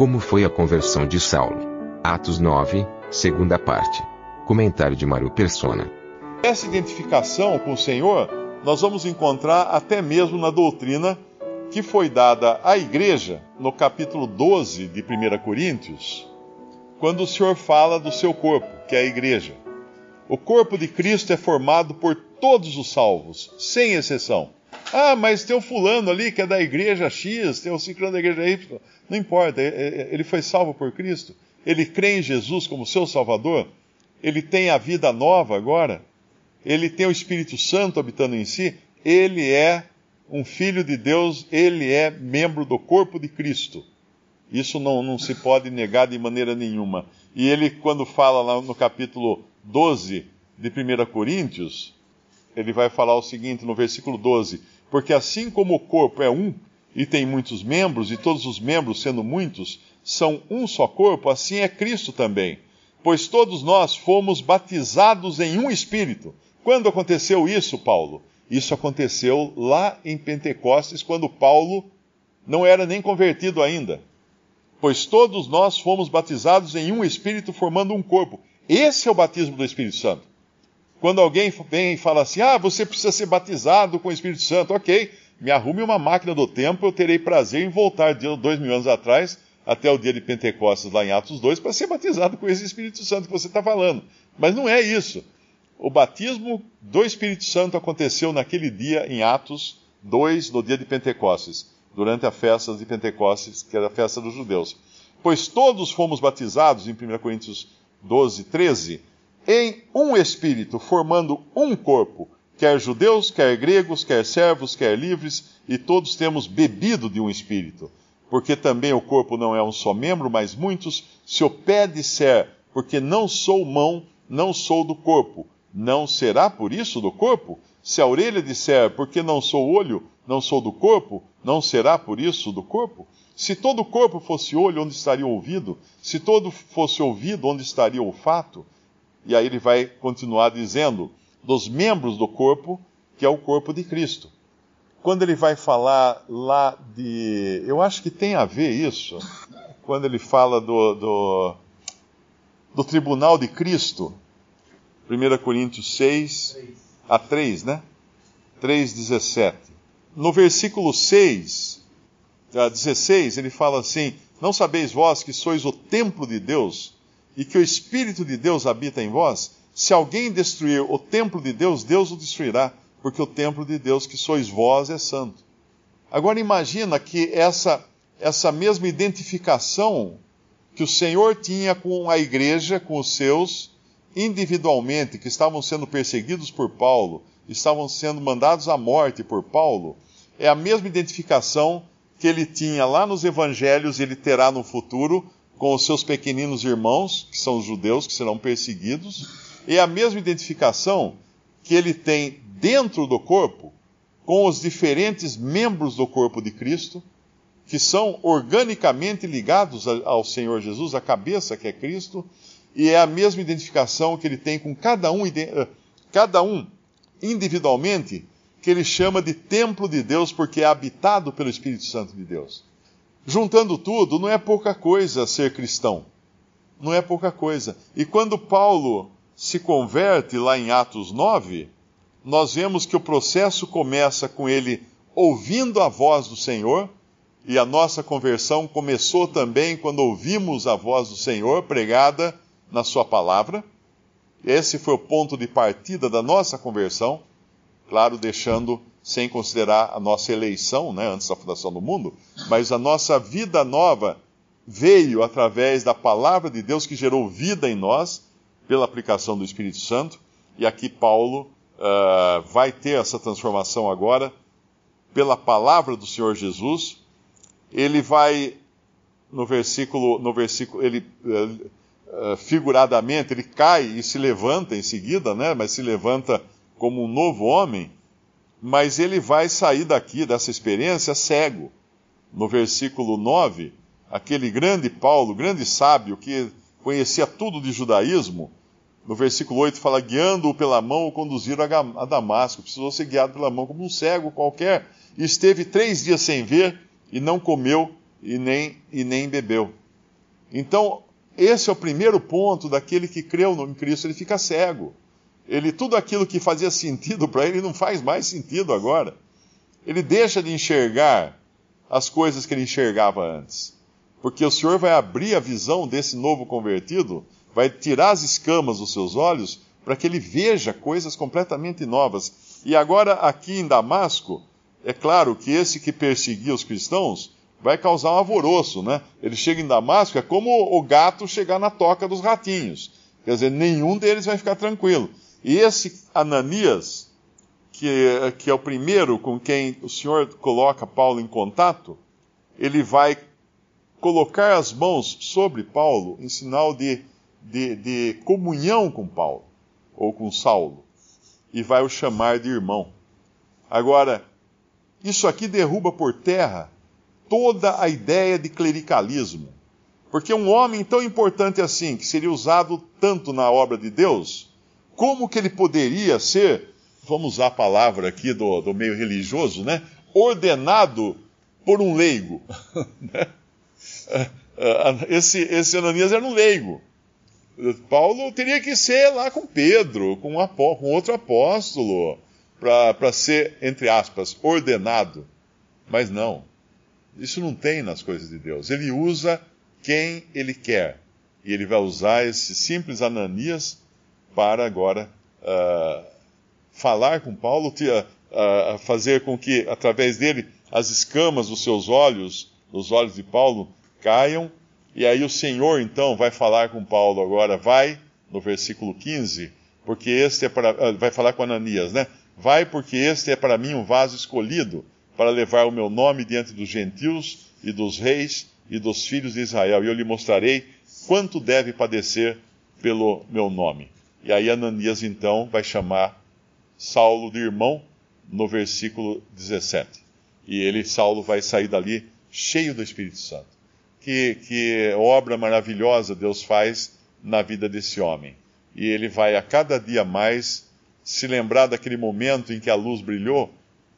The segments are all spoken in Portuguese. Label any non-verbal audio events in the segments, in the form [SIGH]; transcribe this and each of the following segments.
Como foi a conversão de Saulo? Atos 9, segunda parte. Comentário de Mário Persona. Essa identificação com o Senhor nós vamos encontrar até mesmo na doutrina que foi dada à igreja no capítulo 12 de 1 Coríntios, quando o Senhor fala do seu corpo, que é a igreja. O corpo de Cristo é formado por todos os salvos, sem exceção. Ah, mas tem o fulano ali que é da igreja X, tem o ciclano da igreja Y. Não importa, ele foi salvo por Cristo. Ele crê em Jesus como seu Salvador. Ele tem a vida nova agora. Ele tem o Espírito Santo habitando em si. Ele é um filho de Deus, ele é membro do corpo de Cristo. Isso não, não se pode negar de maneira nenhuma. E ele, quando fala lá no capítulo 12 de 1 Coríntios, ele vai falar o seguinte no versículo 12: Porque assim como o corpo é um e tem muitos membros, e todos os membros, sendo muitos, são um só corpo, assim é Cristo também. Pois todos nós fomos batizados em um espírito. Quando aconteceu isso, Paulo? Isso aconteceu lá em Pentecostes, quando Paulo não era nem convertido ainda. Pois todos nós fomos batizados em um espírito, formando um corpo. Esse é o batismo do Espírito Santo. Quando alguém vem e fala assim: ah, você precisa ser batizado com o Espírito Santo, ok, me arrume uma máquina do tempo, eu terei prazer em voltar dois mil anos atrás, até o dia de Pentecostes, lá em Atos 2, para ser batizado com esse Espírito Santo que você está falando. Mas não é isso. O batismo do Espírito Santo aconteceu naquele dia, em Atos 2, no dia de Pentecostes, durante a festa de Pentecostes, que era a festa dos judeus. Pois todos fomos batizados, em 1 Coríntios 12, 13, em um Espírito, formando um corpo, quer judeus, quer gregos, quer servos, quer livres, e todos temos bebido de um Espírito. Porque também o corpo não é um só membro, mas muitos. Se o pé disser, porque não sou mão, não sou do corpo, não será por isso do corpo? Se a orelha disser, porque não sou olho, não sou do corpo, não será por isso do corpo? Se todo o corpo fosse olho, onde estaria o ouvido? Se todo fosse ouvido, onde estaria o olfato? E aí ele vai continuar dizendo: dos membros do corpo, que é o corpo de Cristo. Quando ele vai falar lá de. Eu acho que tem a ver isso, quando ele fala do, do, do tribunal de Cristo, 1 Coríntios 6 a 3, né? 3,17. No versículo 6, 16, ele fala assim: Não sabeis vós que sois o templo de Deus e que o Espírito de Deus habita em vós? Se alguém destruir o templo de Deus, Deus o destruirá, porque o templo de Deus que sois vós é santo. Agora imagina que essa, essa mesma identificação que o Senhor tinha com a igreja, com os seus, individualmente, que estavam sendo perseguidos por Paulo, estavam sendo mandados à morte por Paulo, é a mesma identificação que ele tinha lá nos evangelhos e ele terá no futuro com os seus pequeninos irmãos, que são os judeus que serão perseguidos, e a mesma identificação que ele tem dentro do corpo com os diferentes membros do corpo de Cristo, que são organicamente ligados ao Senhor Jesus, a cabeça que é Cristo, e é a mesma identificação que ele tem com cada um, cada um individualmente, que ele chama de templo de Deus, porque é habitado pelo Espírito Santo de Deus. Juntando tudo, não é pouca coisa ser cristão. Não é pouca coisa. E quando Paulo se converte lá em Atos 9, nós vemos que o processo começa com ele ouvindo a voz do Senhor, e a nossa conversão começou também quando ouvimos a voz do Senhor pregada na Sua palavra. Esse foi o ponto de partida da nossa conversão, claro, deixando sem considerar a nossa eleição, né, antes da fundação do mundo, mas a nossa vida nova veio através da palavra de Deus que gerou vida em nós, pela aplicação do Espírito Santo, e aqui Paulo uh, vai ter essa transformação agora pela palavra do Senhor Jesus, ele vai no versículo, no versículo, ele uh, figuradamente ele cai e se levanta em seguida, né? Mas se levanta como um novo homem, mas ele vai sair daqui dessa experiência cego. No versículo 9, aquele grande Paulo, grande sábio que conhecia tudo de judaísmo, no versículo 8 fala: guiando-o pela mão, o conduziram a Damasco. Precisou ser guiado pela mão como um cego qualquer. E esteve três dias sem ver, e não comeu e nem, e nem bebeu. Então, esse é o primeiro ponto daquele que creu em Cristo, ele fica cego. Ele tudo aquilo que fazia sentido para ele não faz mais sentido agora. Ele deixa de enxergar as coisas que ele enxergava antes. Porque o Senhor vai abrir a visão desse novo convertido, vai tirar as escamas dos seus olhos para que ele veja coisas completamente novas. E agora aqui em Damasco, é claro que esse que perseguia os cristãos vai causar um alvoroço, né? Ele chega em Damasco, é como o gato chegar na toca dos ratinhos. Quer dizer, nenhum deles vai ficar tranquilo. E esse Ananias, que, que é o primeiro com quem o Senhor coloca Paulo em contato, ele vai colocar as mãos sobre Paulo em sinal de, de, de comunhão com Paulo, ou com Saulo, e vai o chamar de irmão. Agora, isso aqui derruba por terra toda a ideia de clericalismo. Porque um homem tão importante assim, que seria usado tanto na obra de Deus, como que ele poderia ser, vamos usar a palavra aqui do, do meio religioso, né? Ordenado por um leigo. [LAUGHS] Né? esse, esse Ananias era um leigo. Paulo teria que ser lá com Pedro, com, um com outro apóstolo, para ser, entre aspas, ordenado. Mas não. Isso não tem nas coisas de Deus. Ele usa quem ele quer. E ele vai usar esse simples Ananias para agora uh, falar com Paulo, uh, fazer com que, através dele, as escamas dos seus olhos, dos olhos de Paulo, caiam. E aí o Senhor, então, vai falar com Paulo agora, vai, no versículo 15, porque este é para. Uh, vai falar com Ananias, né? Vai, porque este é para mim um vaso escolhido para levar o meu nome diante dos gentios e dos reis e dos filhos de Israel, e eu lhe mostrarei quanto deve padecer pelo meu nome. E aí Ananias então vai chamar Saulo de irmão no versículo 17. E ele, Saulo, vai sair dali cheio do Espírito Santo. Que, que obra maravilhosa Deus faz na vida desse homem. E ele vai a cada dia mais se lembrar daquele momento em que a luz brilhou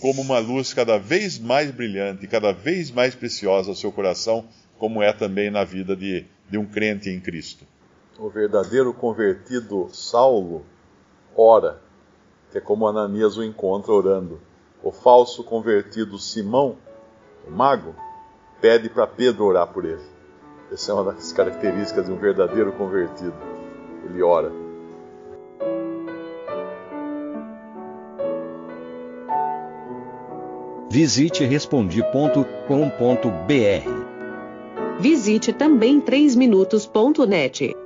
como uma luz cada vez mais brilhante, cada vez mais preciosa ao seu coração, como é também na vida de, de um crente em Cristo. O verdadeiro convertido Saulo ora, que é como Ananias o encontra orando. O falso convertido Simão, o mago, pede para Pedro orar por ele. Essa é uma das características de um verdadeiro convertido. Ele ora. Visite respondi.com.br. Visite também 3minutos.net.